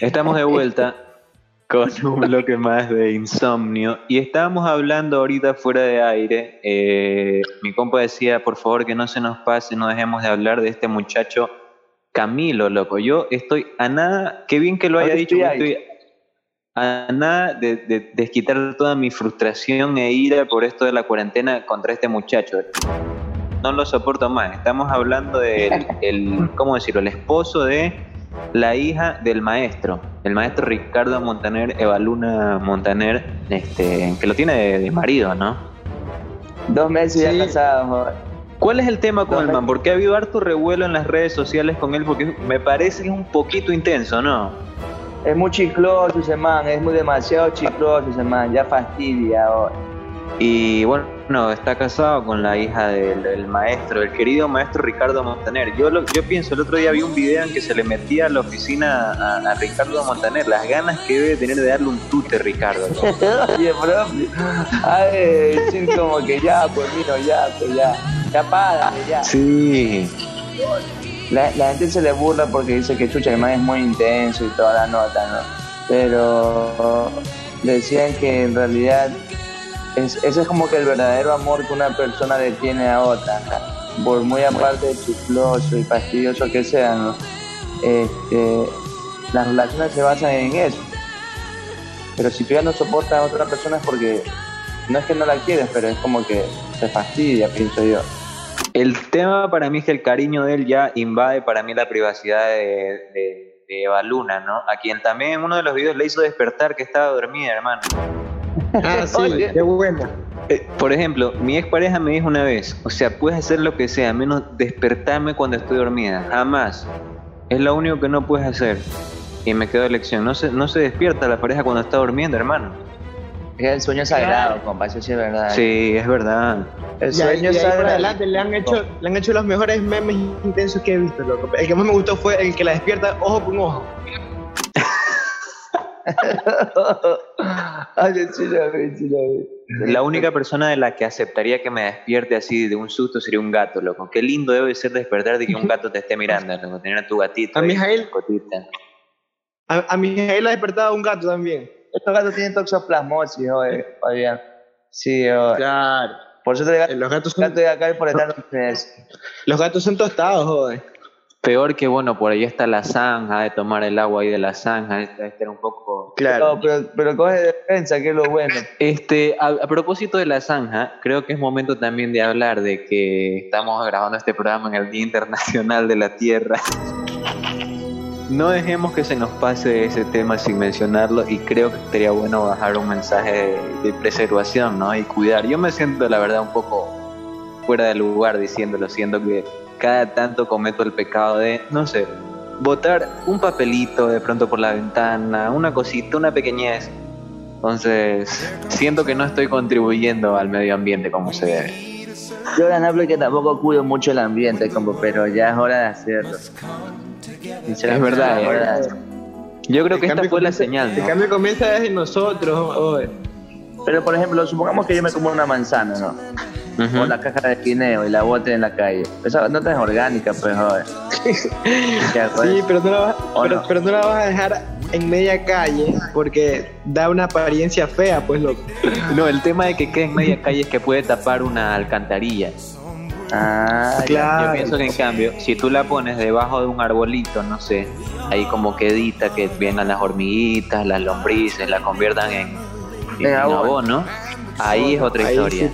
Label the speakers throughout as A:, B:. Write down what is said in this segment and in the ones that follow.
A: Estamos de vuelta con un bloque más de insomnio y estábamos hablando ahorita fuera de aire. Eh, mi compa decía, por favor, que no se nos pase, no dejemos de hablar de este muchacho Camilo, loco. Yo estoy a nada, qué bien que lo haya dicho, estoy a nada de, desquitar toda mi frustración e ira por esto de la cuarentena contra este muchacho. No lo soporto más. Estamos hablando del, el, ¿cómo decirlo? El esposo de la hija del maestro, el maestro Ricardo Montaner, Evaluna Montaner, este, que lo tiene de, marido, ¿no?
B: Dos meses ya casado,
A: ¿Cuál es el tema con el man? Porque ha habido harto revuelo en las redes sociales con él, porque me parece que es un poquito intenso, ¿no?
B: Es muy chicloso ese man, es muy demasiado chicloso ese man, ya fastidia ahora.
A: Y bueno, está casado con la hija del, maestro, el querido maestro Ricardo Montaner. Yo, yo pienso, el otro día vi un video en que se le metía a la oficina a, Ricardo Montaner, las ganas que debe tener de darle un tute Ricardo.
B: Oye, bro, ay, decir como que ya, pues mira, ya, pues ya, ya para, ya.
A: Sí.
B: La, la, gente se le burla porque dice que chucha, el man es muy intenso y toda la nota, ¿no? Pero decían que en realidad ese es como que el verdadero amor que una persona le tiene a otra, por muy aparte de chifloso y fastidioso que sea, este, las relaciones se basan en eso. Pero si tú ya no soportas a otra persona es porque no es que no la quieres, pero es como que se fastidia, pienso yo.
A: El tema para mí es que el cariño de él ya invade para mí la privacidad de, de, de Eva Luna, ¿no? A quien también en uno de los videos le hizo despertar que estaba dormida, hermano.
C: Ah, sí, qué bueno.
A: Eh, por ejemplo, mi expareja me dijo una vez, o sea, puedes hacer lo que sea, menos despertarme cuando estoy dormida. Jamás. Es lo único que no puedes hacer. Y me quedó lección. No se, no se despierta la pareja cuando está durmiendo, hermano.
B: Es el sueño sagrado, compa, eso sí es verdad.
A: Sí, es verdad.
C: El sueño sagrado. adelante le han, hecho, le han hecho los mejores memes intensos que he visto, loco. El que más me gustó fue el que la despierta ojo con ojo.
A: La única persona de la que aceptaría que me despierte así de un susto sería un gato, loco. Qué lindo debe ser despertar de que un gato te esté mirando, loco. Tener a tu gatito.
C: A Mijael. A, a Mijael ha despertado un gato también.
B: Estos gatos tienen toxoplasmosis, joder, Sí, joder.
C: Claro.
B: Por eso te
C: los gatos son...
B: de acá por estar
C: Los gatos son tostados, joder.
A: Peor que, bueno, por ahí está la zanja, de tomar el agua ahí de la zanja, este era un poco...
B: Claro. pero, pero coge defensa, que es lo bueno.
A: Este, a, propósito de la zanja, creo que es momento también de hablar de que estamos grabando este programa en el Día Internacional de la Tierra. No dejemos que se nos pase ese tema sin mencionarlo y creo que sería bueno bajar un mensaje de, de preservación, ¿no? Y cuidar. Yo me siento, la verdad, un poco fuera de lugar diciéndolo, siendo que cada tanto cometo el pecado de, no sé, botar un papelito de pronto por la ventana, una cosita, una pequeñez. Entonces, siento que no estoy contribuyendo al medio ambiente como se debe.
B: Yo hablo que tampoco cuido mucho el ambiente, como, pero ya es hora de hacerlo.
A: Es verdad, es verdad. Yo creo que esta fue la señal.
C: El cambio comienza desde nosotros.
B: Pero por ejemplo, supongamos que yo me como una manzana, ¿no? O la caja de quineo y la bote en la calle. Esa no es orgánica, pues, joder.
C: sí, pero no, la vas, pero, no la vas a dejar en media calle porque da una apariencia fea, pues, loco.
A: No, el tema de que quede en media calle es que puede tapar una alcantarilla.
B: Ah,
A: claro. Yo pienso que en cambio, si tú la pones debajo de un arbolito, no sé, ahí como quedita, que vengan las hormiguitas, las lombrices, la conviertan en, en, abono, ahí es otra historia.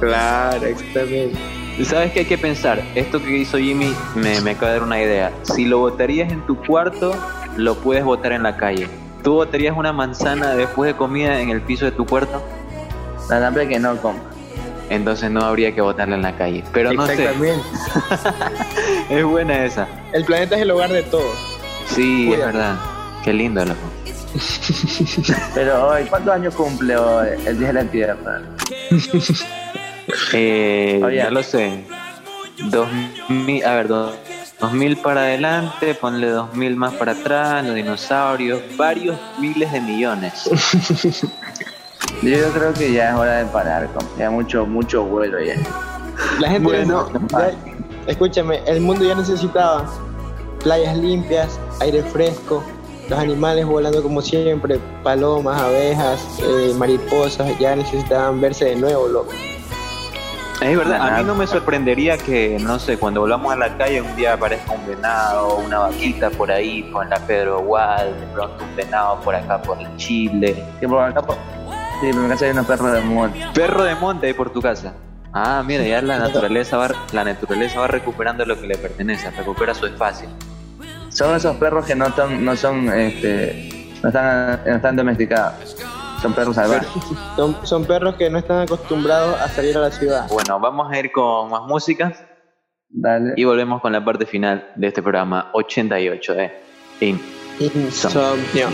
C: Claro, exactamente.
A: ¿Y sabes qué hay que pensar? Esto que hizo Jimmy me, me acaba de dar una idea. Si lo botarías en tu cuarto, lo puedes botar en la calle. ¿Tú botarías una manzana después de comida en el piso de tu cuarto?
B: La hambre que no, compa.
A: Entonces no habría que botarla en la calle. Pero no sé. es buena esa.
C: El planeta es el hogar de todos.
A: Sí, es verdad. Qué lindo, loco.
B: Pero hoy, ¿cuántos años cumple hoy el Día de la Tierra?
A: Eh, ya lo sé. Dos mil, a ver, dos, mil para adelante, ponle dos mil más para atrás, los dinosaurios, varios miles de millones.
B: Yo creo que ya es hora de parar, ya mucho, mucho vuelo ya.
C: La gente bueno, escúchame, el mundo ya necesitaba playas limpias, aire fresco, los animales volando como siempre, palomas, abejas, eh, mariposas, ya necesitaban verse de nuevo, loco.
A: Es verdad, a mí no me sorprendería que, no sé, cuando volvamos a la calle un día aparezca un venado, una vaquita por ahí, con la Pedro Gual, de pronto un venado por acá por el Chile.
B: Que por acá Sí, en mi casa hay una perro de monte.
A: Perro de monte ahí por tu casa. Ah, mira, ya la naturaleza va, la naturaleza va recuperando lo que le pertenece, recupera su espacio.
B: Son esos perros que no, son, no son, este, no están, no están domesticados. Son perros salvajes.
C: Son, perros que no están acostumbrados a salir a la ciudad.
A: Bueno, vamos a ir con más música.
B: Dale.
A: Y volvemos con la parte final de este programa 88 de
C: Insomnio.